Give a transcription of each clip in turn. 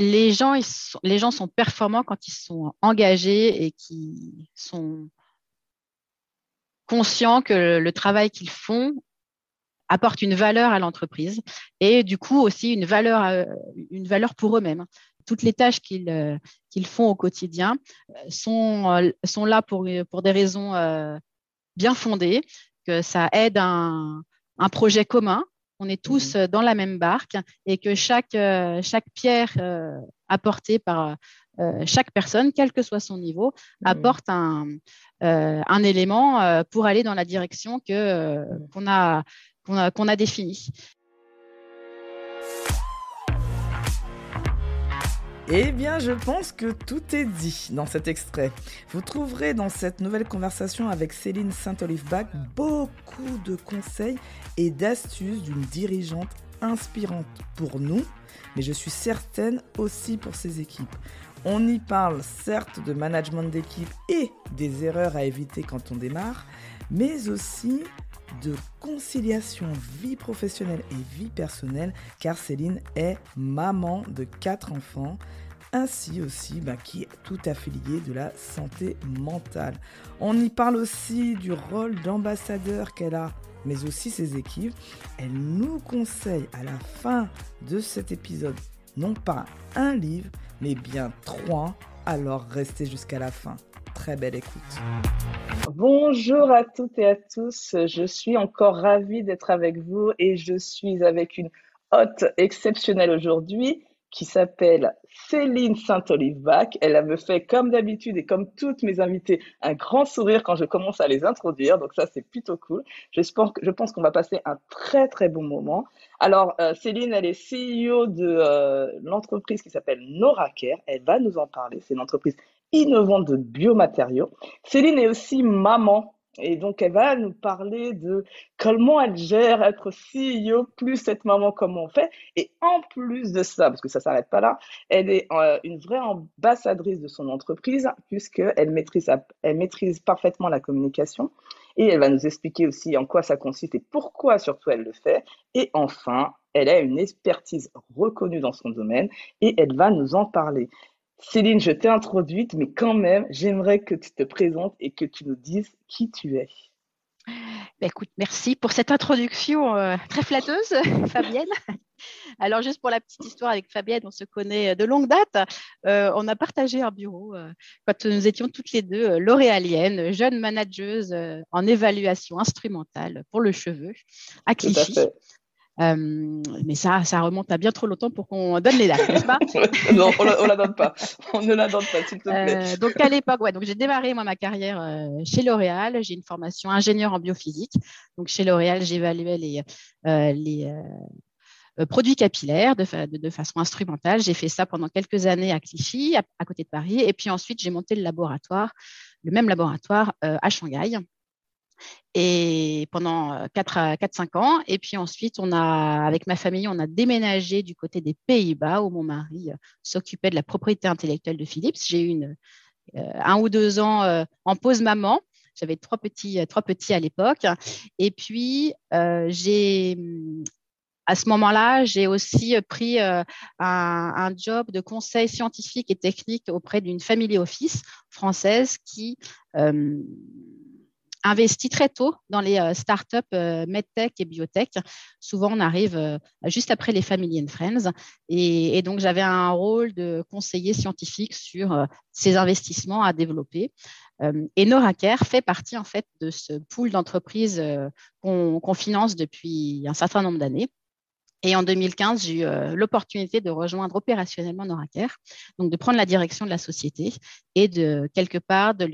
les gens, sont performants quand ils sont engagés et qui sont conscients que le, travail qu'ils font apporte une valeur à l'entreprise et du coup aussi une valeur, euh, une pour eux-mêmes. Toutes les tâches qu'ils euh, font au quotidien euh, sont, sont là pour, pour des raisons bien fondées, que ça aide un, un projet commun on est tous mhm. dans la même barque et que chaque, euh, chaque pierre euh, apportée par euh, chaque personne, quel que soit son niveau, mhm. apporte un, un élément pour aller dans la direction mhm. qu'on, a, qu'on, a, qu'on a définie. Eh bien, je pense que tout est dit dans cet extrait. Vous trouverez dans cette nouvelle conversation avec Céline Saint-Olivebach beaucoup de conseils et d'astuces d'une dirigeante inspirante pour nous, mais je suis certaine aussi pour ses équipes. On y parle certes de management d'équipe et des erreurs à éviter quand on démarre, mais aussi de conciliation vie professionnelle et vie personnelle, car Céline est maman de quatre enfants, ainsi aussi bah, qui est tout affilié de la santé mentale. On y parle aussi du rôle d'ambassadeur qu'elle a, mais aussi ses équipes. Elle nous conseille à la fin de cet épisode non pas un livre, mais bien trois. Alors restez jusqu'à la fin. Très belle écoute. Bonjour à toutes et à tous. Je suis encore ravie d'être avec vous et je suis avec une hôte exceptionnelle aujourd'hui qui s'appelle Céline Saint-Olive-Bach. Elle me fait, comme d'habitude et comme toutes mes invitées, un grand sourire quand je commence à les introduire. Donc ça, c'est plutôt cool. Je pense, qu'on va passer un très, très bon moment. Alors, euh, Céline, elle est CEO de euh, l'entreprise qui s'appelle NoraCare. Elle va nous en parler. C'est une entreprise innovante de biomatériaux. Céline est aussi maman et donc, elle va nous parler de comment elle gère être CEO, plus cette maman, comment on fait. Et en plus de ça, parce que ça ne s'arrête pas là, elle est euh, une vraie ambassadrice de son entreprise, puisqu'elle maîtrise, elle maîtrise parfaitement la communication. Et elle va nous expliquer aussi en quoi ça consiste et pourquoi surtout elle le fait. Et enfin, elle a une expertise reconnue dans son domaine et elle va nous en parler. Céline, je t'ai introduite, mais quand même, j'aimerais que tu te présentes et que tu nous dises qui tu es. Bah, écoute, merci pour cette introduction euh, très flatteuse, Fabienne. Alors, juste pour la petite histoire avec Fabienne, on se connaît de longue date. Euh, on a partagé un bureau euh, quand nous étions toutes les deux lauréaliennes, jeunes manageuses en évaluation instrumentale pour le cheveu à Clichy. Euh, mais ça, ça remonte à bien trop longtemps pour qu'on donne les dates, n'est-ce pas Non, on ne la donne pas. On ne la donne pas, s'il te plaît. Euh, donc, à l'époque, ouais, donc j'ai démarré moi, ma carrière euh, chez L'Oréal. J'ai une formation ingénieur en biophysique. Donc, chez L'Oréal, j'évaluais les, les produits capillaires de, de, façon instrumentale. J'ai fait ça pendant quelques années à Clichy, à, côté de Paris. Et puis ensuite, j'ai monté le laboratoire, le même laboratoire à Shanghai et pendant 4-5 euh, ans. Et puis ensuite, on a, avec ma famille, on a déménagé du côté des Pays-Bas où mon mari euh, s'occupait de la propriété intellectuelle de Philips. J'ai eu une, euh, un ou deux ans en pause maman. J'avais trois petits, trois petits à l'époque. Et puis, j'ai à ce moment-là, j'ai aussi pris un, job de conseil scientifique et technique auprès d'une family office française qui investi très tôt dans les euh, startups euh, medtech et biotech. Souvent, on arrive euh, juste après les Family and Friends. Et, donc, j'avais un rôle de conseiller scientifique sur ces investissements à développer. et NoraCare fait partie en fait de ce pool d'entreprises qu'on finance depuis un certain nombre d'années. Et en 2015, j'ai eu euh, l'opportunité de rejoindre opérationnellement Noracare, donc de prendre la direction de la société et de quelque part de,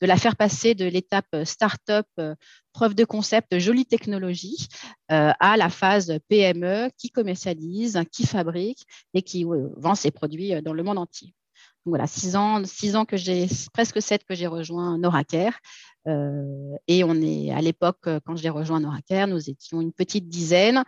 la faire passer de l'étape euh, start-up, euh, preuve de concept, jolie technologie, à la phase PME qui commercialise, qui fabrique et qui vend ses produits dans le monde entier. Donc voilà, six ans, six ans que j'ai, presque sept que j'ai rejoint Noracare. et on est à l'époque, quand j'ai rejoint Noracare, nous étions une petite dizaine.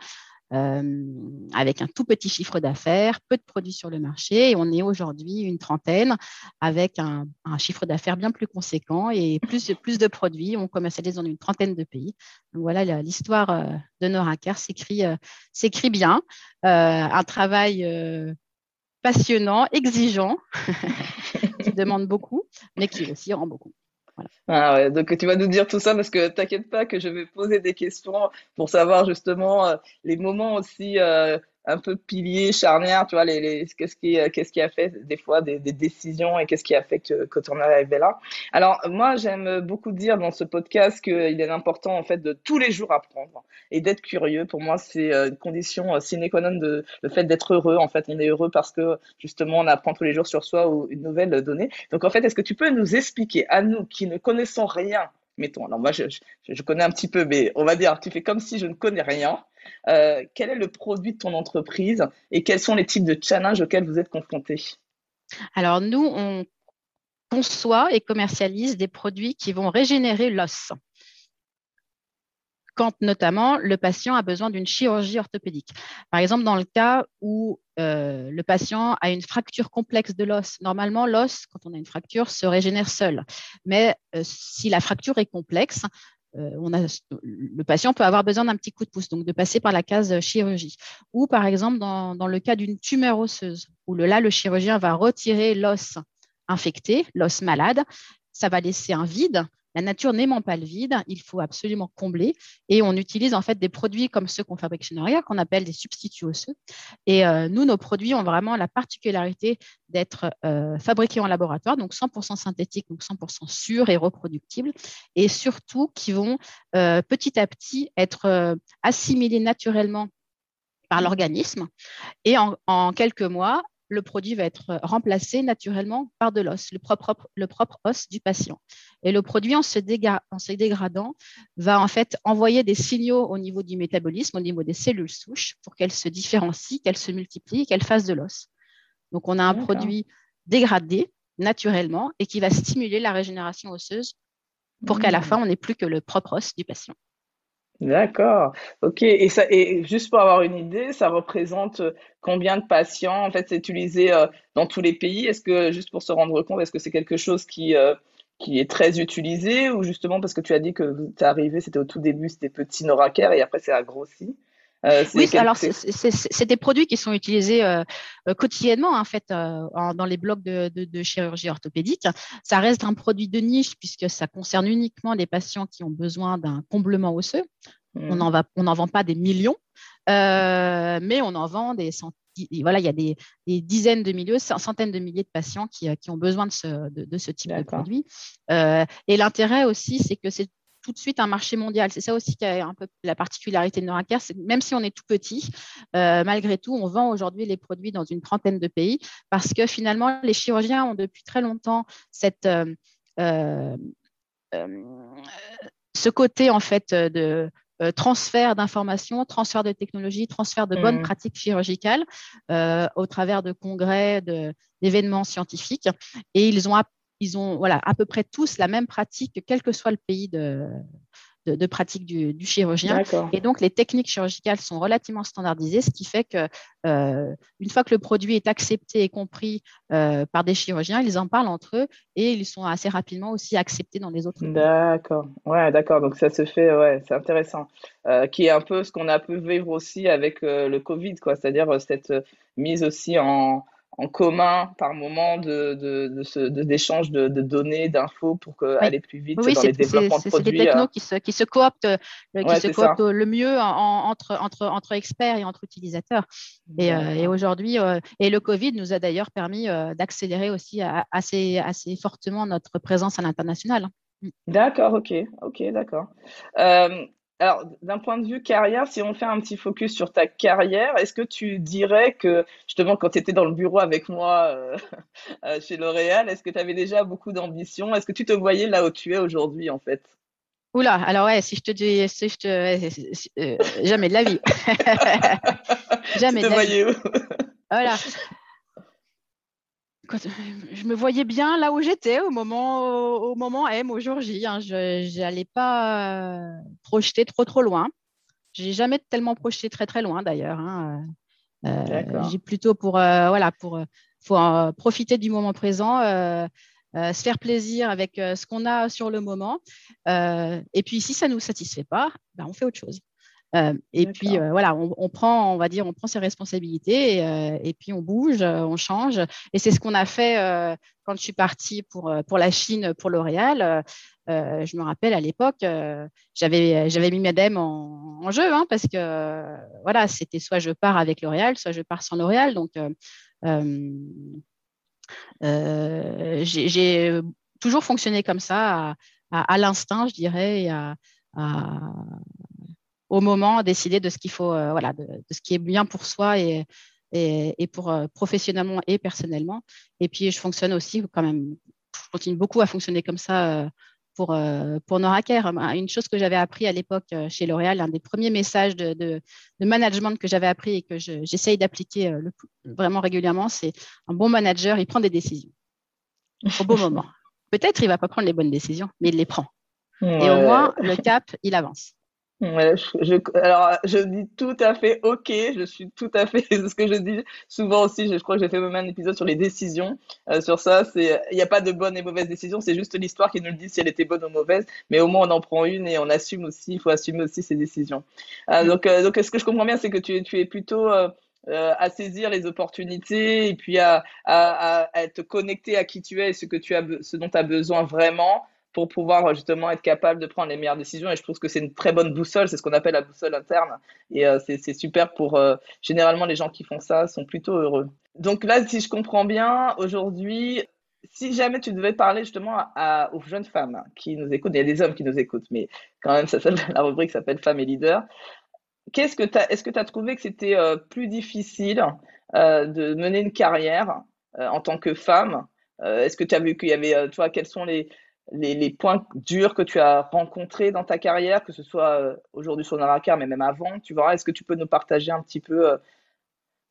Euh, avec un tout petit chiffre d'affaires, peu de produits sur le marché. Et on est aujourd'hui une trentaine avec un, chiffre d'affaires bien plus conséquent et plus, de produits. On commercialise dans une trentaine de pays. Voilà, l'histoire euh, de Noracar s'écrit, euh, s'écrit bien. un travail passionnant, exigeant, qui demande beaucoup, mais qui aussi rend beaucoup. Ah ouais, donc tu vas nous dire tout ça parce que t'inquiète pas que je vais poser des questions pour savoir justement euh, les moments aussi euh, un peu pilier, charnière, tu vois, les, les qu'est-ce qui, qu'est-ce qui a fait des fois des, des décisions et qu'est-ce qui a fait que, que tu en là. Alors, moi, j'aime beaucoup dire dans ce podcast qu'il est important, en fait, de tous les jours apprendre et d'être curieux. Pour moi, c'est euh, une condition euh, sine qua non de le fait d'être heureux. En fait, on est heureux parce que, justement, on apprend tous les jours sur soi ou une nouvelle donnée. Donc, en fait, est-ce que tu peux nous expliquer à nous qui ne connaissons rien mettons, alors moi je, je, je, connais un petit peu, mais on va dire, tu fais comme si je ne connais rien. Euh, quel est le produit de ton entreprise et quels sont les types de challenges auxquels vous êtes confrontés? Alors, nous, on conçoit et commercialise des produits qui vont régénérer l'os quand notamment le patient a besoin d'une chirurgie orthopédique. Par exemple, dans le cas où euh, le patient a une fracture complexe de l'os, normalement, l'os, quand on a une fracture, se régénère seul. Mais euh, si la fracture est complexe, euh, le patient peut avoir besoin d'un petit coup de pouce, donc de passer par la case chirurgie. Ou par exemple, dans, dans le cas d'une tumeur osseuse, où le, là, le chirurgien va retirer l'os infecté, l'os malade, ça va laisser un vide. La nature n'aimant pas le vide, il faut absolument combler. Et on utilise en fait des produits comme ceux qu'on fabrique chez Noria, qu'on appelle des substituts osseux. Et euh, nous, nos produits ont vraiment la particularité d'être euh, fabriqués en laboratoire, donc 100% synthétiques, donc 100% sûrs et reproductibles, et surtout qui vont euh, petit à petit être assimilés naturellement par l'organisme. Et en, en, quelques mois, le produit va être remplacé naturellement par de l'os, le propre, le propre os du patient. Et le produit, en se, en se, dégradant, va en fait envoyer des signaux au niveau du métabolisme, au niveau des cellules souches, pour qu'elles se différencient, qu'elles se multiplient, qu'elles fassent de l'os. Donc, on a un produit dégradé naturellement et qui va stimuler la régénération osseuse pour qu'à la mmh. fin, on n'ait plus que le propre os du patient. D'accord. Ok. Et ça, et juste pour avoir une idée, ça représente euh, combien de patients? En fait, c'est utilisé euh, dans tous les pays? Est-ce que, juste pour se rendre compte, est-ce que c'est quelque chose qui, euh, qui est très utilisé ou justement parce que tu as dit que tu es arrivé, c'était au tout début, c'était petit Noraker et après c'est a grossi? Euh, oui, alors c'est des produits qui sont utilisés euh, quotidiennement en fait euh, dans les blocs de, de, de, chirurgie orthopédique. Ça reste un produit de niche puisque ça concerne uniquement les patients qui ont besoin d'un comblement osseux. On n'en mmh. on vend pas des millions, mais on en vend des centaines. Voilà, il y a des, des, dizaines de milliers, centaines de milliers de patients qui, qui ont besoin de ce, de, de ce type de produit. et l'intérêt aussi, c'est que c'est tout de suite un marché mondial. C'est ça aussi qui est un peu la particularité de Noraker, c'est même si on est tout petit, euh, malgré tout, on vend aujourd'hui les produits dans une trentaine de pays parce que finalement, les chirurgiens ont depuis très longtemps cette, euh, euh, ce côté en fait de transfert d'informations, transfert de technologies, transfert de bonnes mmh. pratiques chirurgicales au travers de congrès, d'événements scientifiques. Et ils ont ils ont voilà, à peu près tous la même pratique, quel que soit le pays de, de, pratique du, chirurgien. Et donc, les techniques chirurgicales sont relativement standardisées, ce qui fait que euh, une fois que le produit est accepté et compris euh, par des chirurgiens, ils en parlent entre eux et ils sont assez rapidement aussi acceptés dans les autres. D'accord. Ouais, d'accord. Donc ça se fait, ouais, c'est intéressant. Euh, qui est un peu ce qu'on a pu vivre aussi avec le Covid, quoi. C'est-à-dire cette mise aussi en en commun par moment de, de, d'échange de, de, données, d'infos pour aller plus vite dans les développements de produits. C'est des technos qui se, qui se cooptent, euh, qui se cooptent le mieux entre, entre, entre experts et entre utilisateurs. Et, euh, et aujourd'hui, euh, et le Covid nous a d'ailleurs permis d'accélérer aussi assez, assez fortement notre présence à l'international. D'accord, ok, ok, d'accord. Alors, d'un point de vue carrière, si on fait un petit focus sur ta carrière, est-ce que tu dirais que, justement, quand tu étais dans le bureau avec moi euh, euh, chez L'Oréal, est-ce que tu avais déjà beaucoup d'ambition? Est-ce que tu te voyais là où tu es aujourd'hui, en fait? Oula, alors ouais, si je te dis, si je te, euh, jamais de la vie. jamais de la vie. Où? Voilà je me voyais bien là où j'étais au moment, au, moment M, au jour J. Hein. Je n'allais pas euh, projeter trop trop loin. J'ai jamais tellement projeté très très loin d'ailleurs. Hein. Euh, j'ai plutôt pour euh, voilà pour faut profiter du moment présent, se faire plaisir avec ce qu'on a sur le moment. et puis si ça nous satisfait pas, ben, on fait autre chose. Et puis voilà, on, prend, on va dire, on prend ses responsabilités et, puis on bouge, on change. Et c'est ce qu'on a fait quand je suis partie pour, pour la Chine, pour L'Oréal. je me rappelle à l'époque, j'avais j'avais mis Madame en, en jeu hein, parce que voilà, c'était soit je pars avec L'Oréal, soit je pars sans L'Oréal. Donc j'ai toujours fonctionné comme ça, à, l'instinct, je dirais, et au moment, décider de ce qu'il faut, euh, voilà, de, ce qui est bien pour soi et, et, pour euh, professionnellement et personnellement. Et puis, je fonctionne aussi quand même, je continue beaucoup à fonctionner comme ça euh, pour, pour Noraker. Une chose que j'avais appris à l'époque chez L'Oréal, un des premiers messages de, de, management que j'avais appris et que j'essaye d'appliquer vraiment régulièrement, c'est un bon manager, il prend des décisions au bon moment. Peut-être il va pas prendre les bonnes décisions, mais il les prend. Et au moins, le cap, il avance. Je, alors, je dis tout à fait OK. Je suis tout à fait ce que je dis souvent aussi. Je, crois que j'ai fait même un épisode sur les décisions. Euh, sur ça, c'est il n'y a pas de bonne et mauvaise décision. C'est juste l'histoire qui nous le dit si elle était bonne ou mauvaise. Mais au moins, on en prend une et on assume aussi. Il faut assumer aussi ses décisions. Euh, donc, euh, donc, ce que je comprends bien, c'est que tu, tu es plutôt euh, à saisir les opportunités et puis à, à, à, être connecté à qui tu es et ce, que tu as, ce dont tu as besoin vraiment pour pouvoir justement être capable de prendre les meilleures décisions. Et je trouve que c'est une très bonne boussole, c'est ce qu'on appelle la boussole interne. Et euh, c'est super pour... Euh, généralement, les gens qui font ça sont plutôt heureux. Donc là, si je comprends bien, aujourd'hui, si jamais tu devais parler justement à, aux jeunes femmes qui nous écoutent, il y a des hommes qui nous écoutent, mais quand même, ça, la rubrique s'appelle Femmes et leaders est-ce que tu as trouvé que c'était euh, plus difficile euh, de mener une carrière euh, en tant que femme? Est-ce que tu as vu qu'il y avait, toi, quels sont les, les, points durs que tu as rencontrés dans ta carrière, que ce soit aujourd'hui sur Naracar, mais même avant, tu vois Est-ce que tu peux nous partager un petit peu,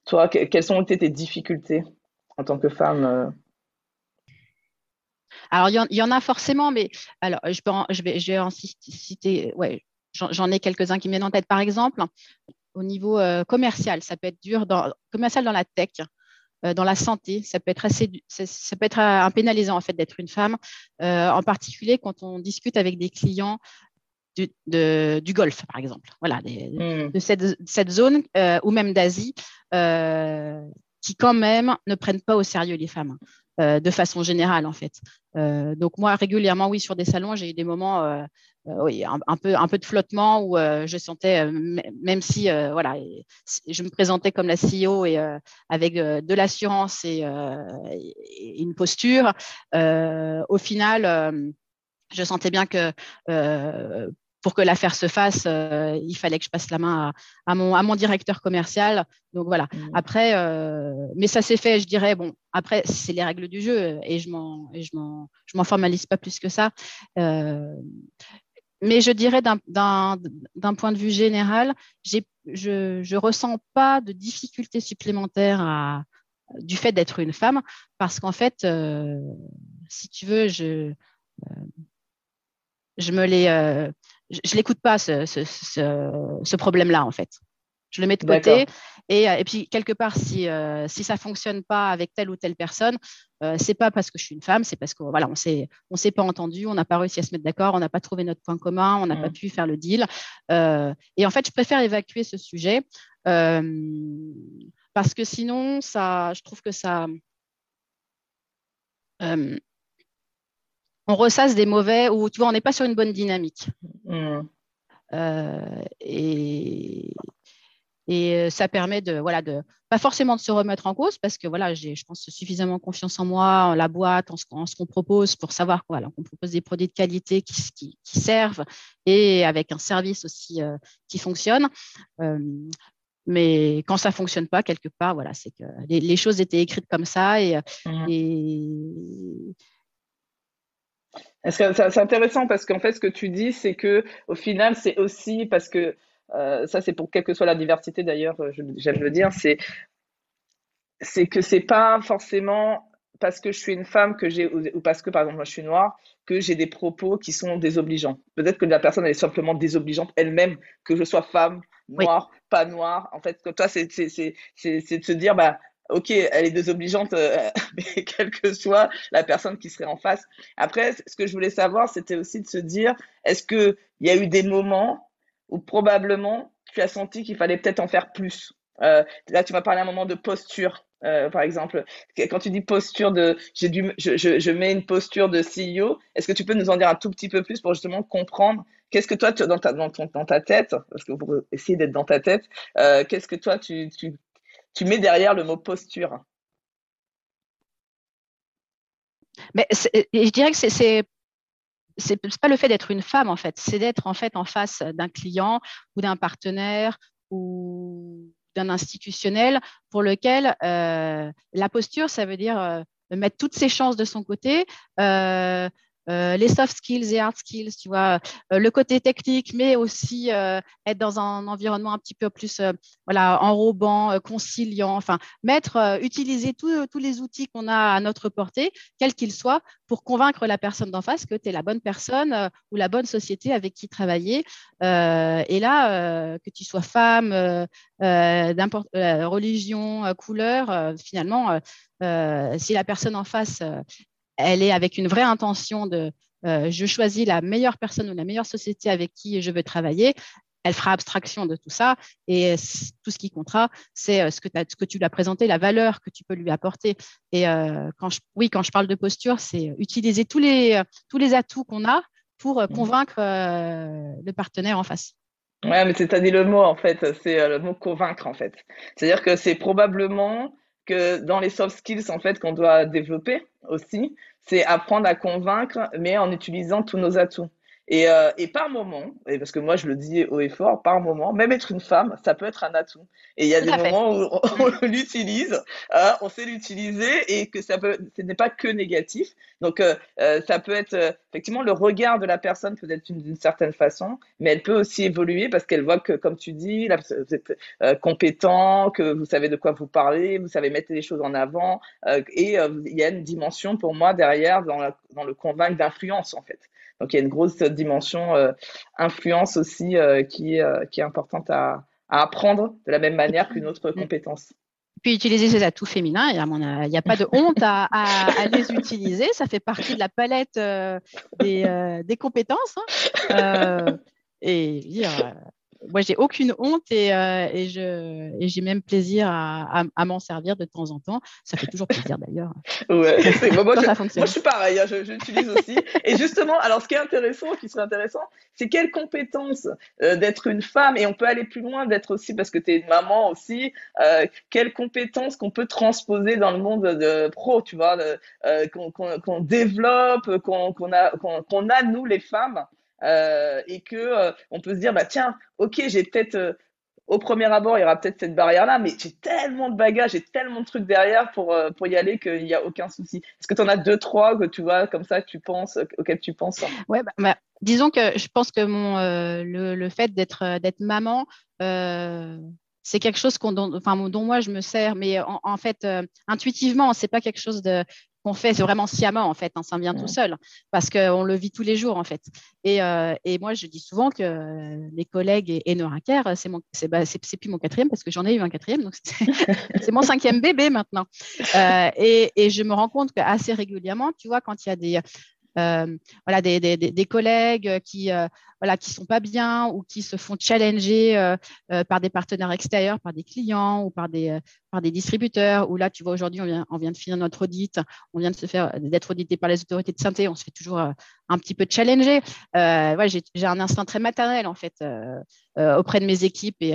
toi, quelles ont été tes difficultés en tant que femme alors, il y, en a forcément, mais alors, je, J'en ai quelques-uns qui me viennent en tête. Par exemple, au niveau euh, commercial, ça peut être dur, dans, commercial dans la tech, euh, dans la santé, ça peut être assez, ça peut être un pénalisant en fait d'être une femme, euh, en particulier quand on discute avec des clients du, du Golfe, par exemple, voilà, hmm. de cette, cette zone ou même d'Asie, qui quand même ne prennent pas au sérieux les femmes. De façon générale en fait. donc moi régulièrement oui sur des salons j'ai eu des moments euh, oui, un, peu, un peu de flottement où euh, je sentais, euh, même si voilà, je me présentais comme la CEO et avec de l'assurance et, une posture, au final, je sentais bien que pour que l'affaire se fasse, il fallait que je passe la main à, mon, à mon, directeur commercial. Donc voilà. Mmh. Après, mais ça s'est fait, je dirais, bon, après, c'est les règles du jeu et je m'en, je m'en, formalise pas plus que ça mais je dirais d'un point de vue général, je ne ressens pas de difficultés supplémentaires du fait d'être une femme, parce qu'en fait, euh, si tu veux, je, euh, je me les, euh, je, l'écoute pas ce, ce problème-là en fait. Je le mets de côté. Et, et, puis, quelque part, si, si ça ne fonctionne pas avec telle ou telle personne, euh, c'est pas parce que je suis une femme, c'est parce qu'on voilà, on s'est on s'est pas entendu, on n'a pas réussi à se mettre d'accord, on n'a pas trouvé notre point commun, on n'a pas mmh. pu faire le deal. Euh, et en fait, je préfère évacuer ce sujet euh, parce que sinon, ça, je trouve que ça euh, on ressasse des mauvais ou tu vois, on n'est pas sur une bonne dynamique. Mmh. et et euh, ça permet de, voilà, de, pas forcément de se remettre en cause parce que voilà, j'ai, je pense, suffisamment confiance en moi, en la boîte, en ce, qu'on propose pour savoir quoi. qu'on propose des produits de qualité qui, qui, qui, servent et avec un service aussi euh, qui fonctionne. Euh, mais quand ça fonctionne pas quelque part, voilà, c'est que les, choses étaient écrites comme ça et, mmh. et c'est intéressant parce qu'en fait, ce que tu dis, c'est que au final, c'est aussi parce que euh, ça c'est pour quelle que soit la diversité d'ailleurs, euh, j'aime le dire, c'est c'est que c'est pas forcément parce que je suis une femme que j'ai ou parce que par exemple moi je suis noire que j'ai des propos qui sont désobligeants. Peut-être que la personne elle est simplement désobligeante elle-même que je sois femme, noire, pas noire. En fait, toi c'est c'est c'est de se dire bah ok, elle est désobligeante, euh, mais quelle que soit la personne qui serait en face. Après, ce que je voulais savoir, c'était aussi de se dire, est-ce qu'il y a eu des moments où probablement tu as senti qu'il fallait peut-être en faire plus? Euh, Là, tu m'as parlé à un moment de posture. Euh, par exemple, quand tu dis posture de, j'ai dû, je, je, je, mets une posture de CEO. Est-ce que tu peux nous en dire un tout petit peu plus pour justement comprendre qu'est-ce que toi, dans ta, dans, ton, dans ta tête, parce que pour essayer d'être dans ta tête, qu'est-ce que toi, tu, tu, tu mets derrière le mot posture. Mais je dirais que c'est c'est pas le fait d'être une femme en fait, c'est d'être en fait en face d'un client ou d'un partenaire ou d'un institutionnel pour lequel euh, la posture, ça veut dire euh, mettre toutes ses chances de son côté, euh, les soft skills et hard skills, tu vois, euh, le côté technique, mais aussi euh, être dans un environnement un petit peu plus voilà, enrobant, conciliant, enfin, mettre, utiliser tous les outils qu'on a à notre portée, quels qu'ils soient, pour convaincre la personne d'en face que tu es la bonne personne ou la bonne société avec qui travailler. et là, que tu sois femme, religion, couleur, finalement, si la personne en face elle est avec une vraie intention de euh, je choisis la meilleure personne ou la meilleure société avec qui je veux travailler. Elle fera abstraction de tout ça et tout ce qui comptera, c'est euh, ce que, ce que tu lui as présenté, la valeur que tu peux lui apporter. Et euh, quand je, oui, quand je parle de posture, c'est utiliser tous les, tous les atouts qu'on a pour mmh. convaincre le partenaire en face. Ouais, mais c'est à dit le mot en fait, c'est le mot convaincre en fait. C'est-à-dire que c'est probablement que dans les soft skills en fait qu'on doit développer aussi, c'est apprendre à convaincre, mais en utilisant tous nos atouts. Et, euh, et, par moment, et parce que moi je le dis haut et fort, par moment, même être une femme, ça peut être un atout. Et il y a des moments où on, l'utilise, hein, on sait l'utiliser et que ça peut, ce n'est pas que négatif. Donc euh, euh, ça peut être effectivement le regard de la personne peut être d'une certaine façon, mais elle peut aussi évoluer parce qu'elle voit que, comme tu dis, là, vous êtes compétent, que vous savez de quoi vous parlez, vous savez mettre les choses en avant, et il y a une dimension pour moi derrière dans, la, dans le convaincre d'influence en fait. Donc il y a une grosse dimension euh, influence aussi euh, qui, euh, qui est importante à, à, apprendre de la même manière qu'une autre compétence. Puis utiliser ces atouts féminins, il n'y a, pas de honte à, à, les utiliser, ça fait partie de la palette des, des, compétences. Hein. et dire, moi, j'ai aucune honte et, euh, et je, et j'ai même plaisir à, à, m'en servir de temps en temps. Ça fait toujours plaisir d'ailleurs. Ouais, moi, je, moi, je suis pareil, hein, j'utilise aussi. et justement, alors ce qui est intéressant, qui serait intéressant, c'est quelles compétences euh, d'être une femme, et on peut aller plus loin, d'être aussi, parce que tu es une maman aussi, euh, quelles compétences qu'on peut transposer dans le monde de pro, tu vois, euh, qu'on qu'on développe, qu'on a, qu'on a, nous, les femmes. Euh, et que euh, on peut se dire bah tiens ok j'ai peut-être euh, au premier abord il y aura peut-être cette barrière là mais j'ai tellement de bagages j'ai tellement de trucs derrière pour pour y aller qu'il n'y a aucun souci. Est-ce que tu en as deux trois que tu vois comme ça que tu penses auxquels tu penses ouais bah, bah, disons que je pense que mon le, le, fait d'être maman c'est quelque chose enfin, dont moi je me sers, mais en, fait, intuitivement, c'est pas quelque chose de, qu'on fait, c'est vraiment sciemment en fait, hein, ça vient tout seul, parce qu'on le vit tous les jours en fait. Et, euh, et moi, je dis souvent que les collègues et, et mon, c'est, bah, c'est, plus mon quatrième parce que j'en ai eu un quatrième, donc c'est, mon cinquième bébé maintenant. Euh, et, et, je me rends compte qu'assez régulièrement, tu vois, quand il y a des, euh, voilà, des, des, des, collègues qui euh, voilà, sont pas bien ou qui se font challenger euh, par des partenaires extérieurs, par des clients ou par des, par des distributeurs. Ou là, tu vois, aujourd'hui, on vient, on vient de finir notre audit, on vient de se faire d'être audité par les autorités de santé, on se fait toujours un petit peu challenger. Ouais, j'ai un instinct très maternel en fait auprès de mes équipes et,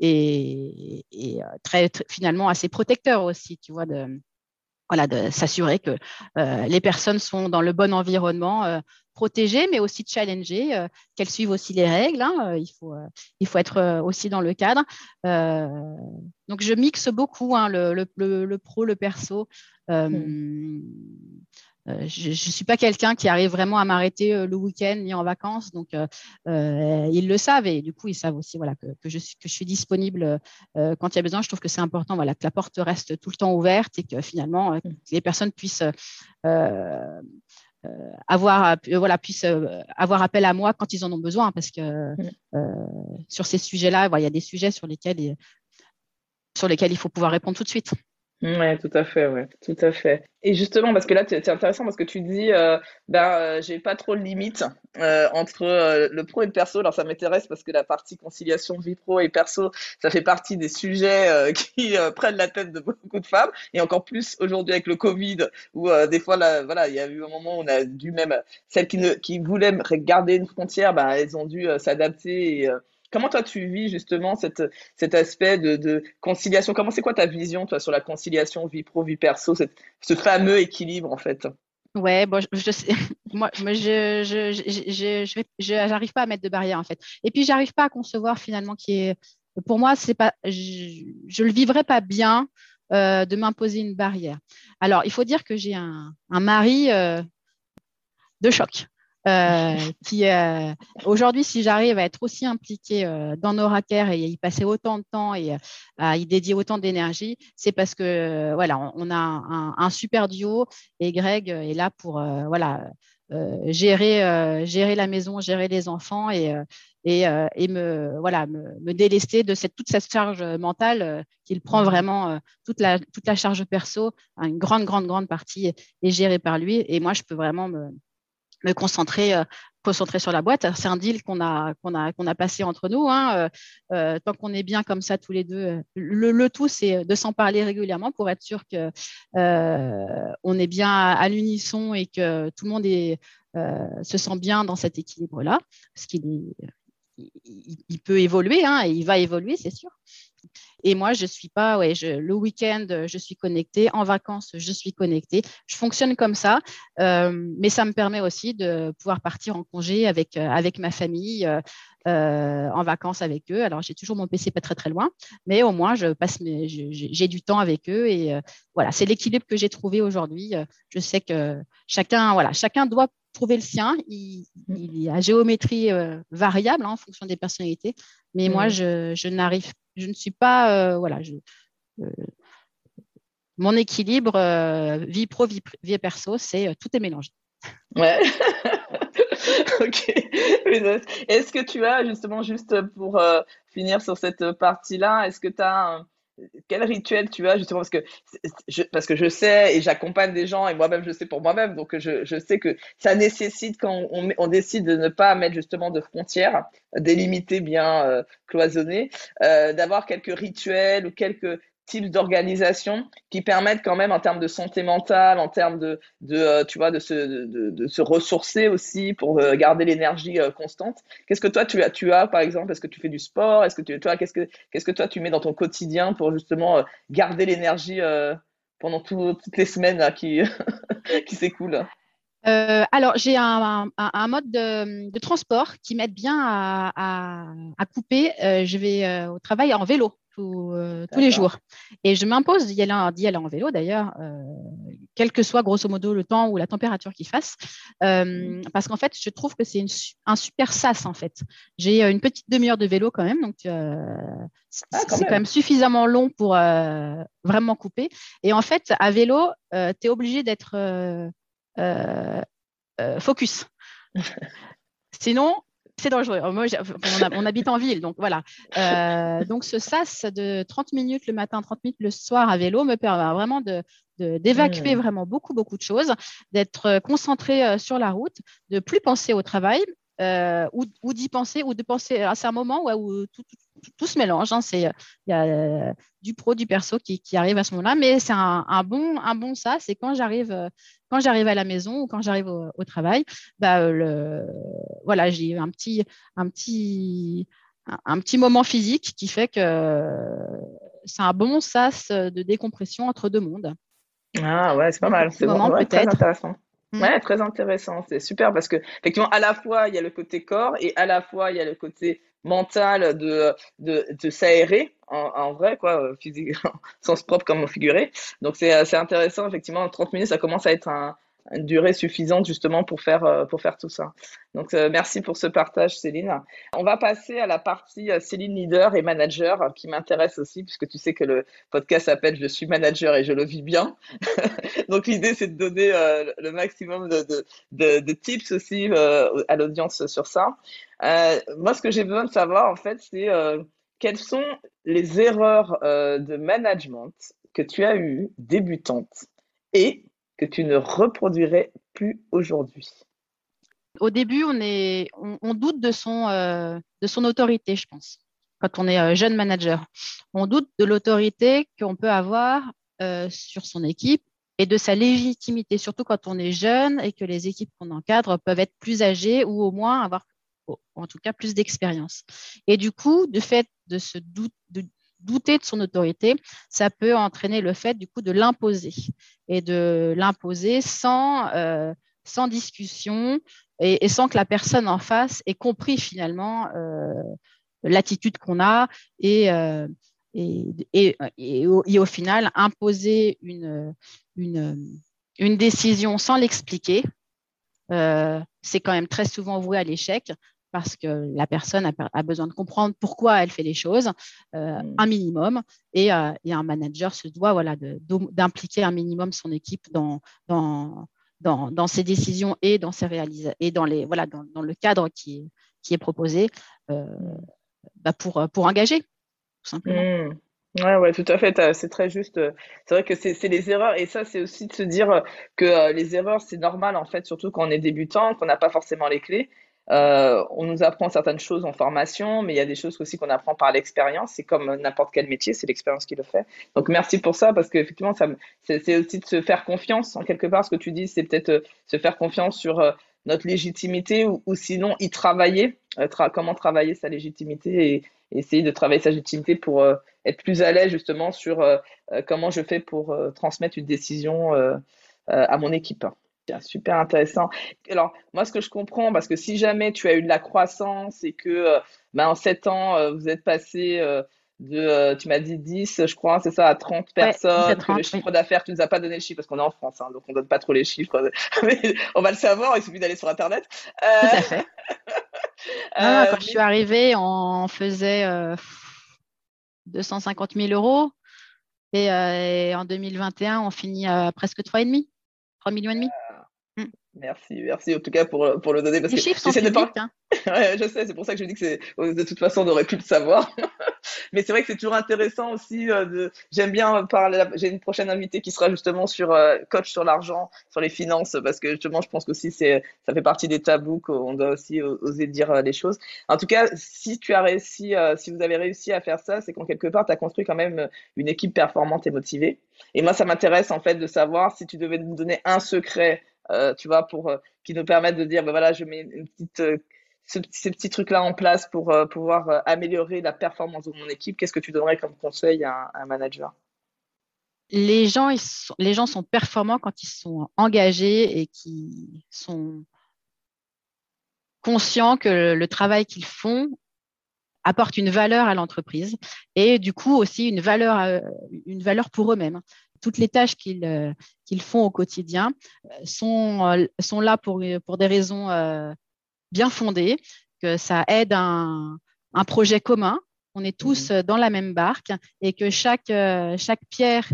et, et très, finalement assez protecteur aussi, tu vois, de s'assurer que euh, les personnes sont dans le bon environnement, euh, protégées, mais aussi challengées, euh, qu'elles suivent aussi les règles. Hein, il, faut, il faut être aussi dans le cadre. donc, je mixe beaucoup hein, le, le, le, pro, le perso. Mmh. Euh, je ne suis pas quelqu'un qui arrive vraiment à m'arrêter euh, le week-end ni en vacances, donc euh, ils le savent et du coup ils savent aussi voilà que, que, je, suis, que je suis disponible quand il y a besoin. Je trouve que c'est important voilà que la porte reste tout le temps ouverte et que finalement mmh. les personnes puissent avoir voilà puissent avoir appel à moi quand ils en ont besoin parce que mmh. sur ces sujets-là, il y a des sujets sur lesquels sur lesquels il faut pouvoir répondre tout de suite. Ouais, tout à fait, ouais, tout à fait. Et justement, parce que là, c'est intéressant parce que tu dis, euh, ben, euh, j'ai pas trop de limites euh, entre euh, le pro et le perso. Alors, ça m'intéresse parce que la partie conciliation vie pro et perso, ça fait partie des sujets qui prennent la tête de beaucoup de femmes. Et encore plus aujourd'hui avec le Covid, où des fois, là, voilà, il y a eu un moment où on a dû même, celles qui, ne, qui voulaient garder une frontière, ben, elles ont dû s'adapter et, Comment toi tu vis justement cette, cet aspect de, de conciliation? Comment c'est quoi ta vision toi sur la conciliation vie pro, vie perso, cette- ce fameux équilibre en fait? Ouais, bon, je, sais, moi, je, je, j'arrive pas à mettre de barrière en fait. Et puis, j'arrive pas à concevoir finalement qui est, pour moi, c'est pas, je, je le vivrais pas bien euh, de m'imposer une barrière. Alors, il faut dire que j'ai un, un mari euh, de choc. Euh, qui euh, aujourd'hui, si j'arrive à être aussi impliquée euh, dans nos raquers et y passer autant de temps et à y dédier autant d'énergie, c'est parce que voilà, on, a un, un super duo et Greg est là pour voilà gérer gérer la maison, gérer les enfants et et, et me voilà me, me délester de cette toute cette charge mentale qu'il prend Mhm. vraiment toute la toute la charge perso, une grande grande grande partie est, est gérée par lui et moi je peux vraiment me me concentrer, euh, concentrer sur la boîte. C'est un deal qu'on a, a, passé entre nous. Hein. Euh, euh, tant qu'on est bien comme ça tous les deux, le, tout, c'est de s'en parler régulièrement pour être sûr que on est bien à, l'unisson et que tout le monde se sent bien dans cet équilibre-là, parce qu'il il peut évoluer, hein, et il va évoluer, c'est sûr. Et moi, je suis pas, ouais, je, le week-end, je suis connectée. En vacances, je suis connectée. Je fonctionne comme ça, euh, mais ça me permet aussi de pouvoir partir en congé avec euh, avec ma famille, euh, euh, en vacances avec eux. Alors, j'ai toujours mon PC pas très très loin, mais au moins, je passe, mes, j'ai du temps avec eux et euh, voilà, c'est l'équilibre que j'ai trouvé aujourd'hui. Euh, Je sais que chacun, voilà, chacun doit trouver le sien. Il, il y a géométrie euh, variable hein, en fonction des personnalités, mais mmh. moi, je, je n'arrive je ne suis pas, euh, voilà, euh, mon équilibre euh, vie pro, vie, perso, c'est tout est mélangé. Ouais. ok. Est-ce que tu as justement, juste pour finir sur cette partie-là, est-ce que tu as quel rituel tu as justement parce que je, parce que je sais et j'accompagne des gens et moi-même je sais pour moi-même. Donc je, sais que ça nécessite quand on, on, décide de ne pas mettre justement de frontières délimitées bien euh, cloisonnées euh, d'avoir quelques rituels ou quelques types d'organisation qui permettent quand même en termes de santé mentale, en termes de, de euh, tu vois, de se, de, se ressourcer aussi pour euh, garder l'énergie euh, constante. Qu'est-ce que toi tu as, tu as par exemple? Est-ce que tu fais du sport? Est-ce que toi, qu'est-ce que, qu'est-ce que toi tu mets dans ton quotidien pour justement garder l'énergie pendant tout, toutes les semaines qui, qui s'écoulent? Alors, j'ai un, un, mode de, transport qui m'aide bien à, à, couper. Je vais au travail en vélo tout, tous les jours. Et je m'impose d'y aller, aller en vélo, d'ailleurs, euh, quel que soit grosso modo le temps ou la température qu'il fasse. Euh, parce qu'en fait, je trouve que c'est un super sas, en fait. J'ai une petite demi-heure de vélo quand même, donc euh, ah, c'est quand, quand même suffisamment long pour euh, vraiment couper. Et en fait, à vélo, tu es obligé d'être euh, focus. Sinon, c'est dangereux. Moi, on, a, on, habite en ville, donc voilà. Euh, donc, ce sas de 30 minutes le matin, 30 minutes le soir à vélo me permet vraiment de d'évacuer mmh. vraiment beaucoup, beaucoup de choses, d'être concentré sur la route, de plus penser au travail euh, ou, ou d'y penser, ou de penser à un moment où, où tout, tout, tout, tout, se mélange. Hein, c'est il y a euh, du pro, du perso qui, qui arrive à ce moment-là, mais c'est un, un, bon un bon ça. C'est quand j'arrive quand j'arrive à la maison ou quand j'arrive au, au, travail, bah, le, voilà, j'ai un petit un petit un, un petit moment physique qui fait que c'est un bon sas de décompression entre deux mondes. Ah ouais, c'est pas mal. C'est moment, ouais, très intéressant. Ouais, très intéressant. C'est super parce que effectivement, à la fois il y a le côté corps et à la fois il y a le côté mental de de, de s'aérer en, en, vrai quoi, physique, sens propre comme figuré. Donc c'est c'est intéressant effectivement. 30 minutes, ça commence à être un, une durée suffisante justement pour faire pour faire tout ça. Donc euh, merci pour ce partage Céline. On va passer à la partie euh, Céline leader et manager qui m'intéresse aussi puisque tu sais que le podcast s'appelle Je suis manager et je le vis bien. Donc l'idée c'est de donner euh, le maximum de, de, tips aussi euh, à l'audience sur ça. Euh, moi ce que j'ai besoin de savoir en fait c'est quelles sont les erreurs de management que tu as eue débutante et que tu ne reproduirais plus aujourd'hui Au début, on, est, on, doute de son, euh, de son autorité, je pense, quand on est euh, jeune manager. On doute de l'autorité qu'on peut avoir euh, sur son équipe et de sa légitimité, surtout quand on est jeune et que les équipes qu'on encadre peuvent être plus âgées ou au moins avoir, en tout cas, plus d'expérience. Et du coup, du fait de se douter de son autorité, ça peut entraîner le fait du coup de l'imposer et de l'imposer sans, euh, discussion et, sans que la personne en face ait compris finalement euh, l'attitude qu'on a et, euh, et, et, au, final imposer une, une, décision sans l'expliquer, euh, c'est quand même très souvent voué à l'échec parce que la personne a, besoin de comprendre pourquoi elle fait les choses, euh, mm. un minimum, et, euh, et, un manager se doit voilà, d'impliquer un minimum son équipe dans, dans, dans, dans, ses décisions et dans ses réalisations et dans, les, voilà, dans, dans, le cadre qui est, qui est proposé euh, bah pour, pour engager, tout simplement. Mm. Ouais, ouais, tout à fait. C'est très juste. C'est vrai que c'est les erreurs. Et ça, c'est aussi de se dire que les erreurs, c'est normal, en fait, surtout quand on est débutant, qu'on n'a pas forcément les clés. Euh, on nous apprend certaines choses en formation, mais il y a des choses aussi qu'on apprend par l'expérience. C'est comme n'importe quel métier, c'est l'expérience qui le fait. Donc merci pour ça, parce qu'effectivement, c'est aussi de se faire confiance. En quelque part, ce que tu dis, c'est peut-être euh, se faire confiance sur euh, notre légitimité ou, sinon y travailler, comment travailler sa légitimité et, essayer de travailler sa légitimité pour être plus à l'aise justement sur comment je fais pour transmettre une décision à mon équipe. Super intéressant. Alors, moi, ce que je comprends, parce que si jamais tu as eu de la croissance et que euh, ben, en 7 ans, euh, vous êtes passé euh, de, tu m'as dit 10, je crois, c'est ça, à 30 personnes, le chiffre d'affaires, tu ne nous as pas donné le chiffre parce qu'on est en France, hein, donc on ne donne pas trop les chiffres, mais on va le savoir, il suffit d'aller sur Internet. Tout à fait. quand je suis arrivée, on faisait 250 000 euros et, et, en 2021, on finit à presque 3,5 3 millions et demi. Merci, merci en tout cas pour, pour le donner. Parce Les chiffres sont publics, pas... hein. ouais, je sais, c'est pour ça que je dis que c'est de toute façon on aurait pu le savoir. Mais c'est vrai que c'est toujours intéressant aussi. Euh, de... J'aime bien parler. J'ai une prochaine invitée qui sera justement sur euh, coach sur l'argent, sur les finances, parce que justement je pense qu'aussi c'est ça fait partie des tabous qu'on doit aussi oser dire euh, les choses. En tout cas, si tu as réussi, si vous avez réussi à faire ça, c'est qu'en quelque part tu as construit quand même une équipe performante et motivée. Et moi, ça m'intéresse en fait de savoir si tu devais nous donner un secret euh, tu vois, pour euh, qui nous permettent de dire, ben voilà, je mets euh, ce, ces petits trucs-là en place pour pouvoir améliorer la performance de mon équipe. Qu'est-ce que tu donnerais comme conseil à, un manager? Les gens, sont, les gens sont performants quand ils sont engagés et qui sont conscients que le travail qu'ils font apporte une valeur à l'entreprise et du coup aussi une valeur, une valeur pour eux-mêmes toutes les tâches qu'ils euh, font au quotidien euh, sont, euh, sont là pour, pour des raisons bien fondées, que ça aide un, un projet commun. On est tous mmh dans la même barque et que chaque, chaque pierre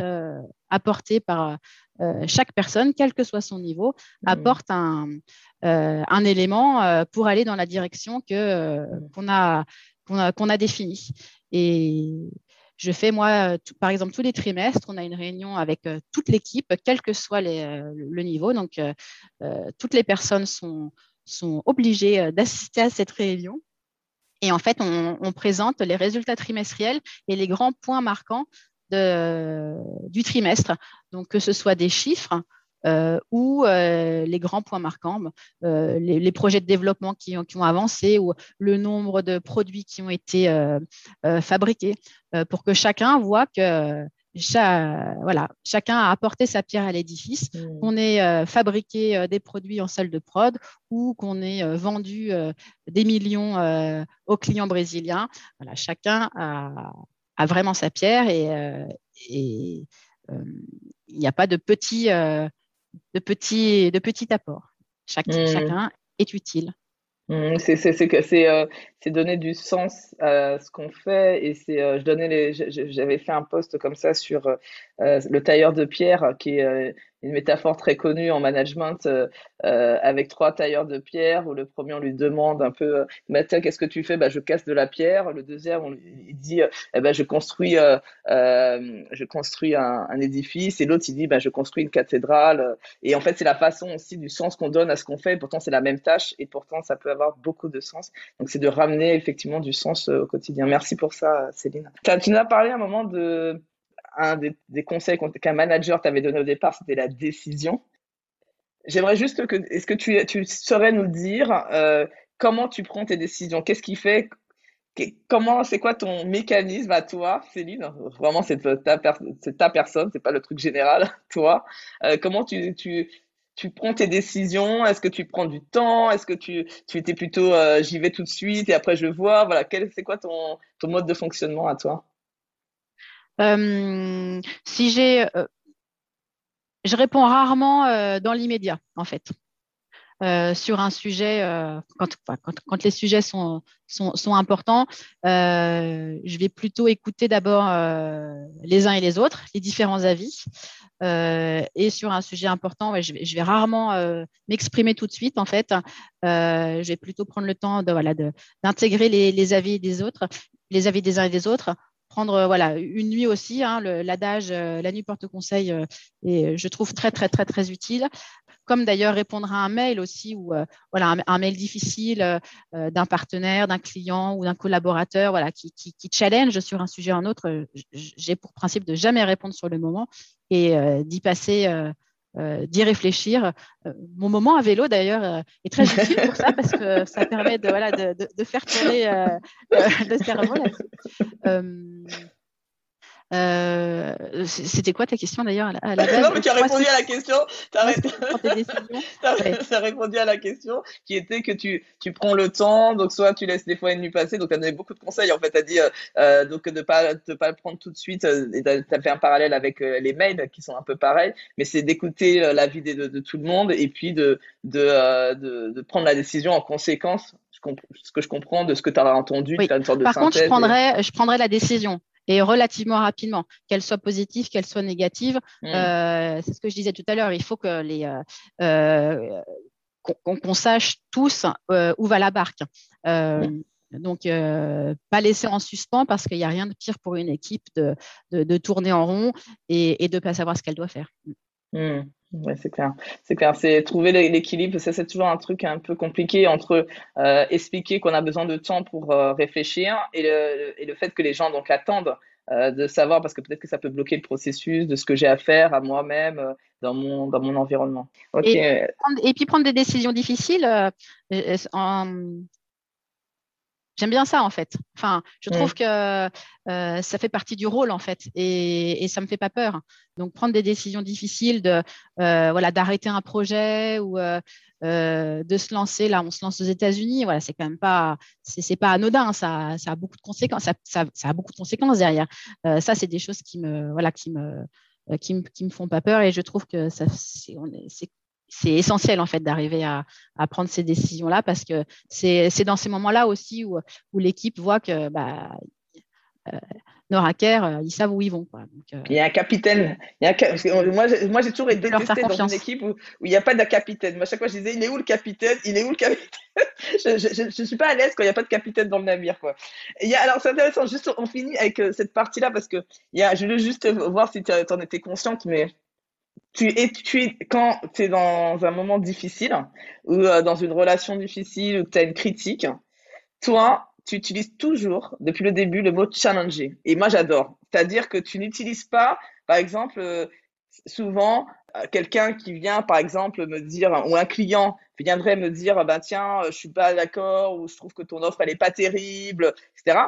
apportée par chaque personne, quel que soit son niveau, mmh apporte un, un élément pour aller dans la direction mmh. qu'on a, qu'on a, a définie. Et je fais, moi, par exemple, tous les trimestres, on a une réunion avec toute l'équipe, quel que soit le niveau. Donc, toutes les personnes sont, obligées d'assister à cette réunion. Et en fait, on, présente les résultats trimestriels et les grands points marquants du trimestre. Donc, que ce soit des chiffres, euh, ou euh, les grands points marquants, euh, les, projets de développement qui ont, qui ont, avancé ou le nombre de produits qui ont été fabriqués, pour que chacun voit que voilà, chacun a apporté sa pierre à l'édifice, mmh. qu'on ait fabriqué des produits en salle de prod ou qu'on ait vendu des millions aux clients brésiliens. Voilà, chacun a, a vraiment sa pierre et, et il n'y a pas de petits de petits, de petits apports. Chaque, mmh. Chacun est utile. Mmh, c'est euh, c'est donner du sens à ce qu'on fait et c'est euh, je donnais les j'avais fait un post comme ça sur euh, le tailleur de pierre qui est une métaphore très connue en management euh, euh, avec trois tailleurs de pierre où le premier on lui demande un peu Mathieu qu'est-ce que tu fais? Bah je casse de la pierre le deuxième on lui dit eh ben je construis je construis un, un édifice et l'autre il dit bah je construis une cathédrale et en fait c'est la façon aussi du sens qu'on donne à ce qu'on fait. Pourtant c'est la même tâche et pourtant ça peut avoir beaucoup de sens. Donc c'est de ramener effectivement du sens au quotidien. Merci pour ça Céline. Tu nous as parlé un moment de un des, conseils qu'un manager t'avait donné au départ, c'était la décision. J'aimerais juste que, est-ce que tu, tu, saurais nous dire euh, comment tu prends tes décisions? Qu'est-ce qui fait Comment, c'est quoi ton mécanisme à toi, Céline? Vraiment, c'est ta, personne, c'est pas le truc général, toi. Euh, comment tu, prends tes décisions? Est-ce que tu prends du temps? Est-ce que tu, étais plutôt euh, j'y vais tout de suite et après je vois? Voilà, c'est quoi ton mode de fonctionnement à toi? Euh, si j'ai, euh, je réponds rarement euh, dans l'immédiat, en fait. sur un sujet, quand, les sujets sont, sont, importants, je vais plutôt écouter d'abord les uns et les autres, les différents avis. et sur un sujet important, je, vais, rarement m'exprimer tout de suite, en fait. je vais plutôt prendre le temps de, voilà, d'intégrer les avis des autres, les avis des uns et des autres prendre euh, voilà une nuit aussi. Hein, L'adage euh, la nuit porte conseil euh, et je trouve très très très très utile. Comme d'ailleurs répondre à un mail aussi ou voilà un, mail difficile d'un partenaire, d'un client ou d'un collaborateur voilà qui, qui, qui, challenge sur un sujet ou un autre. J'ai pour principe de jamais répondre sur le moment et d'y passer euh, d'y réfléchir. Euh, mon moment à vélo, d'ailleurs, euh, est très utile pour ça parce que ça permet de, voilà, de, de, faire tourner le cerveau. Euh, c'était quoi ta question d'ailleurs à la base Non, mais tu as répondu à la question. Tu as, répondu à la question qui était que tu, tu prends le temps, donc soit tu laisses des fois une nuit passer, donc tu as donné beaucoup de conseils. En fait, tu as dit euh, euh, donc de ne pas, de pas le prendre tout de suite. et tu as, fait un parallèle avec les mails qui sont un peu pareils, mais c'est d'écouter l'avis de, de, tout le monde et puis de, de, de, de prendre la décision en conséquence ce que je comprends de ce que tu as entendu. Oui. As Par contre, je prendrais, je prendrais la décision et relativement rapidement, qu'elle soit positive, qu'elle soit négative. Mm. Euh, c'est ce que je disais tout à l'heure. Il faut que les euh, euh, qu'on sache tous où va la barque. Donc, pas laisser en suspens parce qu'il n'y a rien de pire pour une équipe de, de, tourner en rond et, de ne pas savoir ce qu'elle doit faire. Mm. Oui, c'est clair. C'est clair. C'est trouver l'équilibre. Ça, c'est toujours un truc un peu compliqué entre euh, expliquer qu'on a besoin de temps pour euh, réfléchir et le, fait que les gens donc attendent euh, de savoir parce que peut-être que ça peut bloquer le processus de ce que j'ai à faire à moi-même dans mon dans mon environnement. Et, et, puis prendre des décisions difficiles en, J'aime bien ça en fait. Enfin, je trouve que euh, ça fait partie du rôle en fait, et, et ça me fait pas peur. Donc prendre des décisions difficiles, de euh, voilà, d'arrêter un projet ou euh, de se lancer. Là, on se lance aux États-Unis. Voilà, c'est quand même pas, c'est pas anodin. Ça, ça a beaucoup de conséquences. Ça, ça, ça a beaucoup de conséquences derrière. ça, c'est des choses qui me, voilà, qui me qui me, qui me font pas peur et je trouve que ça c'est c'est essentiel en fait d'arriver à, prendre ces décisions là parce que c'est dans ces moments là aussi où, où l'équipe voit que bah, euh, euh, ils savent où ils vont. Euh, il y a un capitaine. moi, moi j'ai toujours été détesté dans une équipe où, il n'y a pas de capitaine. Moi, à chaque fois, je disais, il est où le capitaine? Il est où le capitaine? Je ne suis pas à l'aise quand il n'y a pas de capitaine dans le navire. Quoi. il y a, alors, c'est intéressant. Juste, on finit avec cette partie-là parce que il y a, je voulais juste voir si tu en étais consciente, mais tu es, tu es, quand tu es dans un moment difficile ou euh, dans une relation difficile ou que tu as une critique, toi, tu utilises toujours, depuis le début, le mot challenger. Et moi, j'adore. C'est-à-dire que tu n'utilises pas, par exemple, euh, souvent, euh, quelqu'un qui vient, par exemple, me dire, ou un client viendrait me dire, ben tiens, je suis pas d'accord, ou je trouve que ton offre, elle est pas terrible, etc.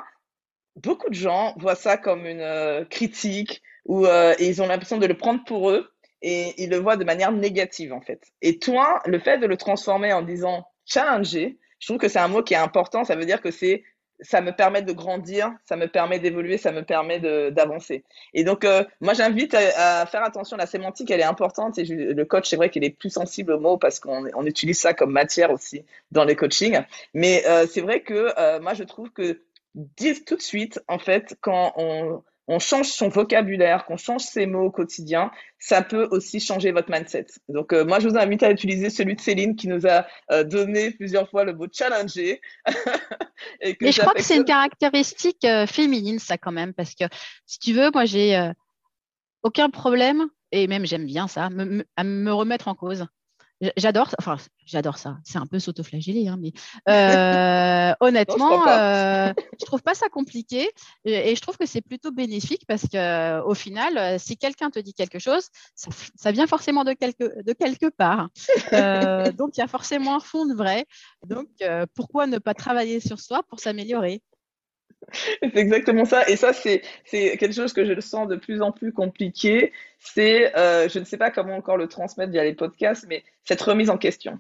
Beaucoup de gens voient ça comme une critique, ou et ils ont l'impression de le prendre pour eux et il le voit de manière négative en fait. Et toi, le fait de le transformer en disant challenger, je trouve que c'est un mot qui est important. Ça veut dire que c'est ça me permet de grandir, ça me permet d'évoluer, ça me permet d'avancer. Et donc, euh, moi, j'invite à, faire attention. La sémantique, elle est importante. Et le coach, c'est vrai qu'il est plus sensible aux mots parce qu'on on utilise ça comme matière aussi dans les coachings. Mais euh, c'est vrai que euh, moi, je trouve que dire tout de suite, en fait, quand on, on change son vocabulaire, qu'on change ses mots au quotidien, ça peut aussi changer votre mindset. Donc moi, je vous invite à utiliser celui de Céline qui nous a donné plusieurs fois le mot challenger. Mais je crois que c'est une caractéristique féminine, ça quand même, parce que si tu veux, moi, j'ai aucun problème, et même j'aime bien ça, à me remettre en cause. J'adore, enfin, j'adore ça. C'est un peu s'autoflageller, hein, mais euh, honnêtement, euh, je, trouve pas ça compliqué et, je trouve que c'est plutôt bénéfique parce que au final, euh, si quelqu'un te dit quelque chose, ça, vient forcément de quelque, de quelque part. donc, il y a forcément un fond de vrai. Donc, pourquoi ne pas travailler sur soi pour s'améliorer? c'est exactement ça. Et ça, c'est quelque chose que je sens de plus en plus compliqué. C'est, euh, je ne sais pas comment encore le transmettre via les podcasts, mais cette remise en question.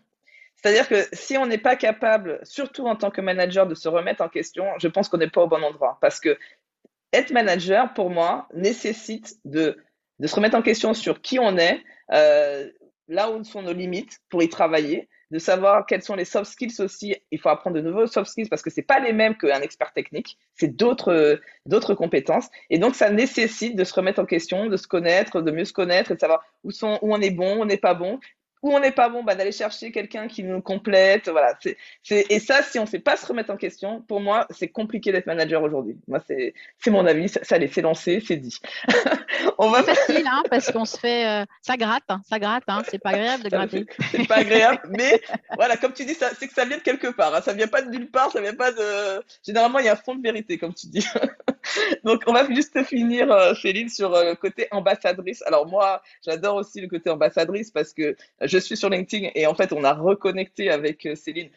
C'est-à-dire que si on n'est pas capable, surtout en tant que manager, de se remettre en question, je pense qu'on n'est pas au bon endroit. Parce que être manager, pour moi, nécessite de, de se remettre en question sur qui on est, euh, là où sont nos limites pour y travailler, de savoir quels sont les soft skills aussi. Il faut apprendre de nouveaux soft skills parce que c'est pas les mêmes qu'un expert technique, c'est d'autres d'autres compétences. Et donc ça nécessite de se remettre en question, de se connaître, de mieux se connaître et de savoir où sont où on est bon, où on n'est pas bon, où on n'est pas bon, bah, d'aller chercher quelqu'un qui nous complète. Voilà. C'est, c'est, et ça, si on ne sait pas se remettre en question, pour moi, c'est compliqué d'être manager aujourd'hui. Moi, c'est, c'est mon avis. Ça, ça allez, c'est lancé, c'est dit. on va... C'est facile, hein, parce qu'on se fait. Euh, ça gratte, hein, ça gratte. Hein, c'est pas agréable de gratter. C'est, pas agréable, mais voilà, comme tu dis, ça, c'est que ça vient de quelque part. Hein, ça vient pas de nulle part, ça vient pas de. Généralement, il y a un fond de vérité, comme tu dis. Donc, on va juste finir, euh, Céline, sur euh, le côté ambassadrice. Alors, moi, j'adore aussi le côté ambassadrice parce que je suis sur LinkedIn et en fait, on a reconnecté avec euh, Céline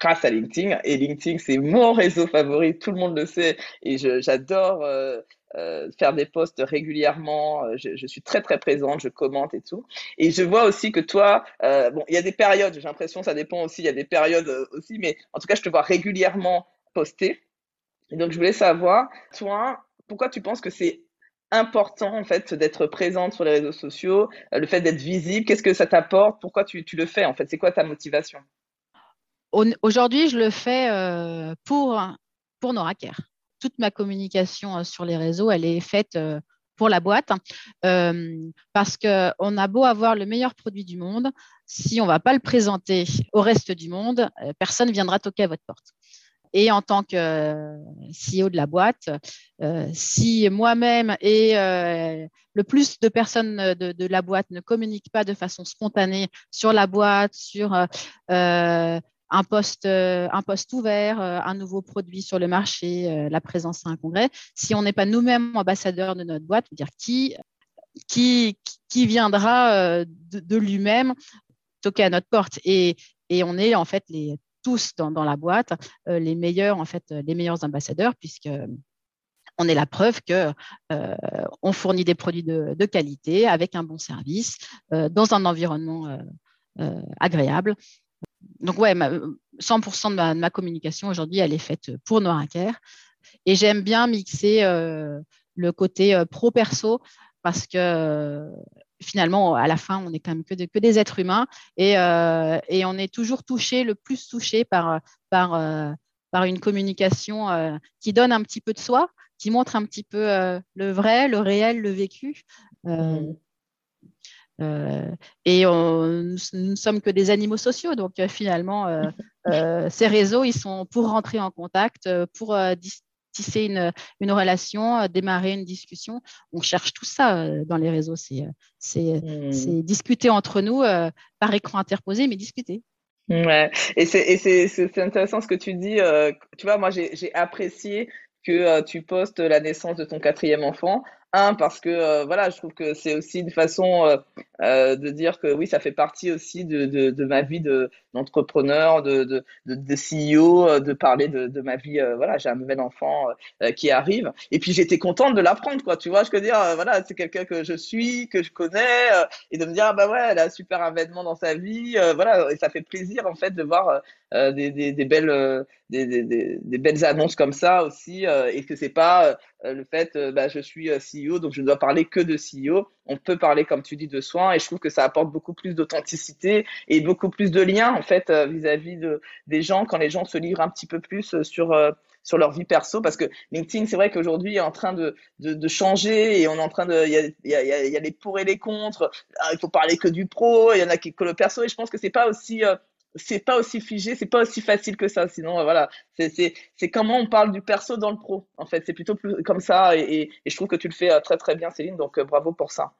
grâce à LinkedIn. Et LinkedIn, c'est mon réseau favori, tout le monde le sait. Et j'adore euh, euh, faire des posts régulièrement. Je, suis très, très présente, je commente et tout. Et je vois aussi que toi, bon, il y a des périodes, j'ai l'impression, ça dépend aussi, il y a des périodes aussi, mais en tout cas, je te vois régulièrement poster. Et donc, je voulais savoir, toi, pourquoi tu penses que c'est important en fait d'être présente sur les réseaux sociaux, euh, le fait d'être visible, qu'est-ce que ça t'apporte, pourquoi tu, le fais en fait, c'est quoi ta motivation? Aujourd'hui, je le fais euh, pour, pour Noraker. Toute ma communication euh, sur les réseaux, elle est faite pour la boîte parce qu'on a beau avoir le meilleur produit du monde, si on ne va pas le présenter au reste du monde, personne ne viendra toquer à votre porte. Et en tant que euh, CEO de la boîte, euh, si moi-même et euh, le plus de personnes de, la boîte ne communiquent pas de façon spontanée sur la boîte, sur un poste, un poste ouvert, un nouveau produit sur le marché, la présence à un congrès, si on n'est pas nous-mêmes ambassadeurs de notre boîte, dire qui, viendra de, lui-même toquer à notre porte. Et on est en fait les tous dans, la boîte euh, les meilleurs, en fait, les meilleurs ambassadeurs, puisque on est la preuve que euh, on fournit des produits de, qualité avec un bon service euh, dans un environnement agréable. Donc ouais, 100% de ma, communication aujourd'hui, elle est faite pour Noiraker. Et j'aime bien mixer le côté pro-perso parce que finalement, à la fin, on n'est quand même que, des êtres humains euh, et, on est toujours touché, le plus touché par, par, euh, par une communication euh, qui donne un petit peu de soi, qui montre un petit peu le vrai, le réel, le vécu. Mmh. et nous ne sommes que des animaux sociaux, donc finalement, ces réseaux, ils sont pour rentrer en contact, pour tisser une, une relation, euh, démarrer une discussion. On cherche tout ça euh, dans les réseaux. C'est mmh. discuter entre nous par écran interposé, mais discuter. Ouais, et c'est intéressant ce que tu dis. tu vois, moi, j'ai apprécié que tu postes la naissance de ton quatrième enfant un, parce que euh, voilà, je trouve que c'est aussi une façon euh, euh, de dire que oui, ça fait partie aussi de, de, de ma vie d'entrepreneur, de, de, de, de, CEO, de parler de, de ma vie. voilà, j'ai un nouvel enfant qui arrive. Et puis j'étais contente de l'apprendre, quoi. Tu vois, je veux dire, voilà, c'est quelqu'un que je suis, que je connais, et de me dire, ah, bah ouais, elle a un super avènement dans sa vie. voilà, et ça fait plaisir en fait de voir des, des, des, belles, des, des, des, belles annonces comme ça aussi, et que c'est pas le fait, bah, je suis CEO, donc je ne dois parler que de CEO. On peut parler, comme tu dis, de soins et je trouve que ça apporte beaucoup plus d'authenticité et beaucoup plus de liens en fait euh, vis-à-vis de, des gens quand les gens se livrent un petit peu plus euh, sur, euh, sur leur vie perso parce que LinkedIn, c'est vrai qu'aujourd'hui, est en train de, de, de, changer et on est en train de, il y a, y, a, y a les pour et les contre. Ah, il faut parler que du pro, il y en a qui que le perso et je pense que c'est pas aussi euh, c'est pas aussi figé, c'est pas aussi facile que ça. Sinon, euh, voilà, c'est comment on parle du perso dans le pro. En fait, c'est plutôt plus comme ça, et, et, je trouve que tu le fais euh, très très bien, Céline. Donc euh, bravo pour ça.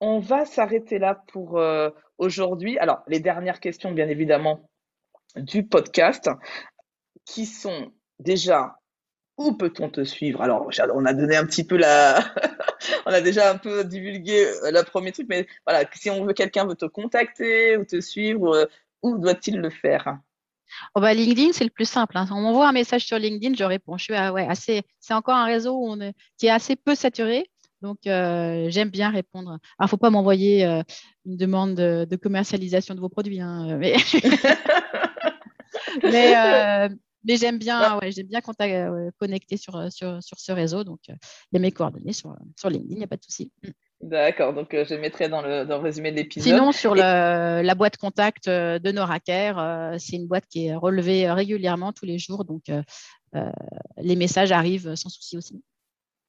On va s'arrêter là pour aujourd'hui. Alors, les dernières questions, bien évidemment, du podcast, qui sont déjà où peut-on te suivre? Alors, on a donné un petit peu la, on a déjà un peu divulgué le premier truc, mais voilà, si on veut quelqu'un veut te contacter ou te suivre, où doit-il le faire? Oh bah, LinkedIn, c'est le plus simple. Hein. On m'envoie un message sur LinkedIn, je réponds. Je suis ah ouais, assez. C'est encore un réseau où on est, qui est assez peu saturé. Donc, euh, j'aime bien répondre. Il ne faut pas m'envoyer euh, une demande de, de, commercialisation de vos produits. Hein, mais, mais, euh, mais j'aime bien, ouais, j'aime bien contact, connecter sur, sur, sur, ce réseau. Donc, il y a mes coordonnées sur, sur LinkedIn, il n'y a pas de souci. D'accord, donc euh, je mettrai dans le, dans le résumé de l'épisode. Sinon, sur le, la boîte contact euh, de Noracare, euh, c'est une boîte qui est relevée régulièrement tous les jours, donc les messages arrivent sans souci aussi.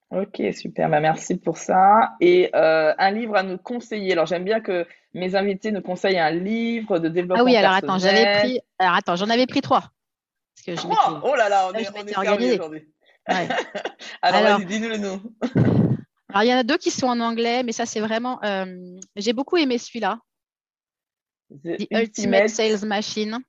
Ok, super, bah, merci pour ça. Et un livre à nous conseiller. Alors j'aime bien que mes invités nous conseillent un livre de développement. Ah oui, alors attends, j'avais pris, alors attends, j'en avais pris trois. Parce que je oh là là, on est, on est aujourd'hui. Ouais. alors, alors dis-nous le nom. Alors, il y en a deux qui sont en anglais, mais ça, c'est vraiment. Euh, j'ai beaucoup aimé celui-là. The, Ultimate... Sales Machine.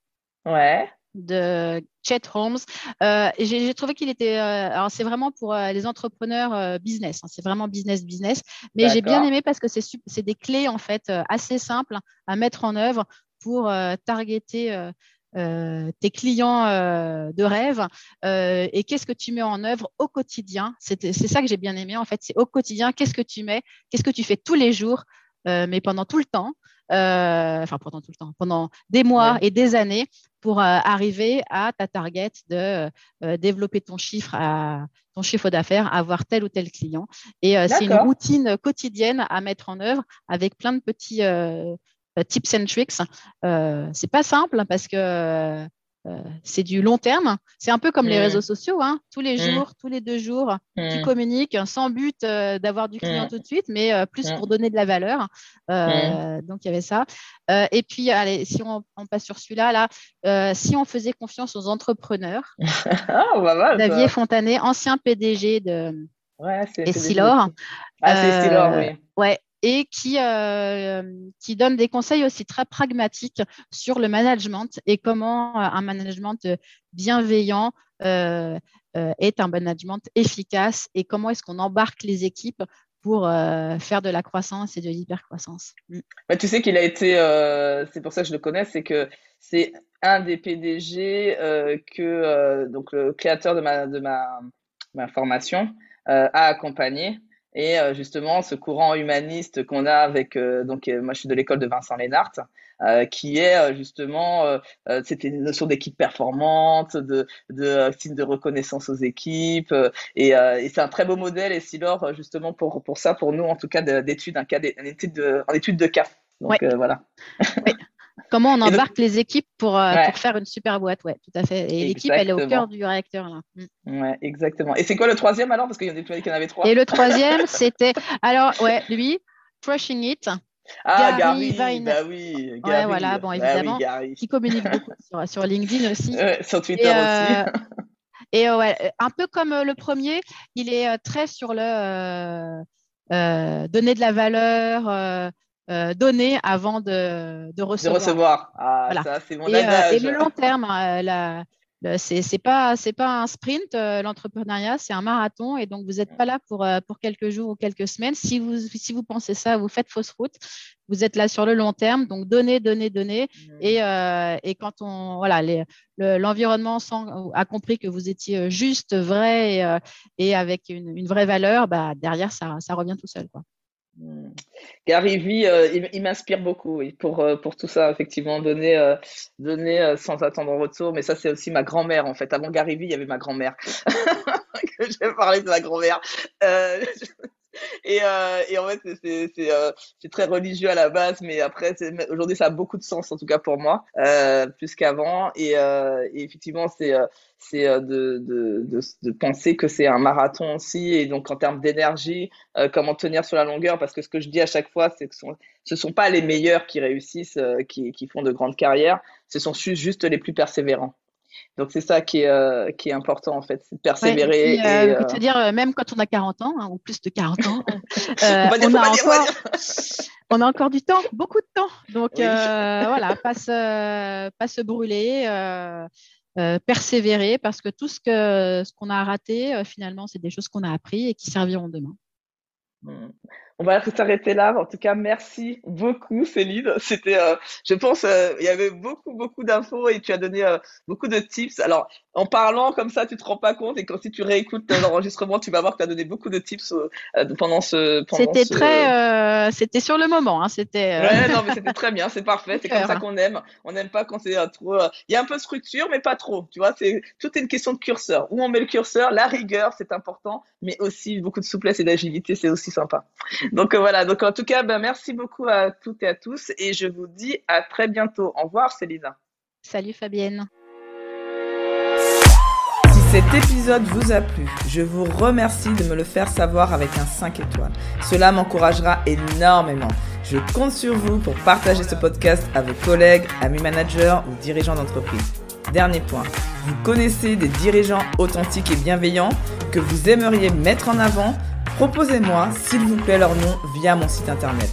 Ouais. De Chet Holmes. Euh, j'ai trouvé qu'il était. Euh, alors, c'est vraiment pour les entrepreneurs business. Hein, c'est vraiment business, business. Mais j'ai bien aimé parce que c'est des clés, en fait, assez simples à mettre en œuvre pour targeter euh, tes clients euh, de rêve euh, et qu'est-ce que tu mets en œuvre au quotidien? C'est ça que j'ai bien aimé en fait, c'est au quotidien, qu'est-ce que tu mets, qu'est-ce que tu fais tous les jours, mais pendant tout le temps, enfin pendant tout le temps, pendant des mois et des années pour arriver à ta target de développer ton chiffre à ton chiffre d'affaires, avoir tel ou tel client. Et c'est une routine quotidienne à mettre en œuvre avec plein de petits tips and tricks. Euh, c'est pas simple parce que euh, c'est du long terme. C'est un peu comme les mm. réseaux sociaux. Hein. Tous les mm. jours, tous les deux jours, tu mm. communiques sans but d'avoir du client tout de suite, mais plus pour donner de la valeur. Donc, il y avait ça. et puis, allez, si on, passe sur celui-là, là, si on faisait confiance aux entrepreneurs, ah, Xavier Fontanet, ancien PDG de ouais, Essilor. Ah, c'est Essilor, oui. Ouais, et qui, euh, qui donne des conseils aussi très pragmatiques sur le management et comment euh, un management bienveillant euh, est un management efficace et comment est-ce qu'on embarque les équipes pour faire de la croissance et de l'hypercroissance. Mm. Bah, tu sais qu'il a été, c'est pour ça que je le connais, c'est que c'est un des PDG que donc le créateur de ma, de ma, ma formation a accompagné et euh, justement ce courant humaniste qu'on a avec euh, donc euh, moi je suis de l'école de Vincent Lénart qui est justement c'était une notion d'équipe performante de de signe de reconnaissance aux équipes et, et c'est un très beau modèle et Silor justement pour pour ça pour nous en tout cas d'études un cas d'étude de en étude de cas. Donc voilà. Oui. Comment on embarque les équipes pour, euh, pour, faire une super boîte, ouais, tout à fait. Et l'équipe, elle est au cœur du réacteur là. Mm. Ouais, exactement. Et c'est quoi le troisième alors? Parce qu'il y en a, qu'il y en avait trois. Et le troisième, c'était alors ouais, lui, Crushing It. Ah, Gary, Gary bah oui. Gary. Ouais, voilà, bon, bah évidemment, qui communique beaucoup sur, sur LinkedIn aussi. sur Twitter aussi. Euh, et euh, ouais, un peu comme le premier, il est très sur le donner de la valeur euh, donner avant de, de, recevoir. De recevoir. Ah, ça, c'est mon et, euh, et, le long terme, euh, la, c'est pas c'est pas un sprint l'entrepreneuriat c'est un marathon. Et donc vous n'êtes pas là pour pour quelques jours ou quelques semaines. Si vous si vous pensez ça vous faites fausse route. Vous êtes là sur le long terme. Donc donnez donnez donnez. Et, et quand on voilà l'environnement a compris que vous étiez juste vrai et, et avec une, une, vraie valeur bah derrière ça ça revient tout seul quoi Hmm. Gary Vee, euh, il, m'inspire beaucoup euh, pour tout ça, effectivement, donner, euh, donner sans attendre en retour. Mais ça, c'est aussi ma grand-mère, en fait. Avant Gary Vee, il y avait ma grand-mère. j'ai parlé de ma grand-mère. Et, euh, et en fait, c'est euh, très religieux à la base, mais après, aujourd'hui, ça a beaucoup de sens, en tout cas pour moi, euh, plus qu'avant. Et, euh, effectivement, c'est de, de, de, penser que c'est un marathon aussi, et donc en termes d'énergie, comment tenir sur la longueur, parce que ce que je dis à chaque fois, c'est que ce ne sont pas les meilleurs qui réussissent, qui, qui font de grandes carrières, ce sont juste les plus persévérants. Donc c'est ça qui est, euh, qui est important en fait, c'est de persévérer. Ouais, et, euh, euh... dire même quand on a 40 ans hein, ou plus de 40 ans, euh, on, a encore, on, a encore, du temps, beaucoup de temps. Donc oui. voilà, pas se, pas se brûler. persévérer parce que tout ce que ce qu'on a raté finalement c'est des choses qu'on a appris et qui serviront demain. Mmh. On va s'arrêter là. En tout cas, merci beaucoup, Céline. C'était, euh, je pense, euh, il y avait beaucoup, beaucoup d'infos et tu as donné euh, beaucoup de tips. Alors, en parlant comme ça, tu te rends pas compte et quand si tu réécoutes l'enregistrement, tu vas voir que tu as donné beaucoup de tips pendant ce. C'était très, c'était sur le moment. Hein, c'était. Ouais, non, mais c'était très bien, c'est parfait. C'est comme ça qu'on aime. On n'aime pas quand c'est trop. Il y a un peu de structure, mais pas trop. Tu vois, c'est tout est une question de curseur. Où on met le curseur, la rigueur, c'est important, mais aussi beaucoup de souplesse et d'agilité, c'est aussi sympa. Donc euh, voilà, donc en tout cas, ben, merci beaucoup à toutes et à tous et je vous dis à très bientôt. Au revoir Célina. Salut Fabienne. Si cet épisode vous a plu, je vous remercie de me le faire savoir avec un 5 étoiles. Cela m'encouragera énormément. Je compte sur vous pour partager ce podcast à vos collègues, amis managers ou dirigeants d'entreprise. Dernier point, vous connaissez des dirigeants authentiques et bienveillants que vous aimeriez mettre en avant Proposez-moi, s'il vous plaît, leur nom via mon site internet.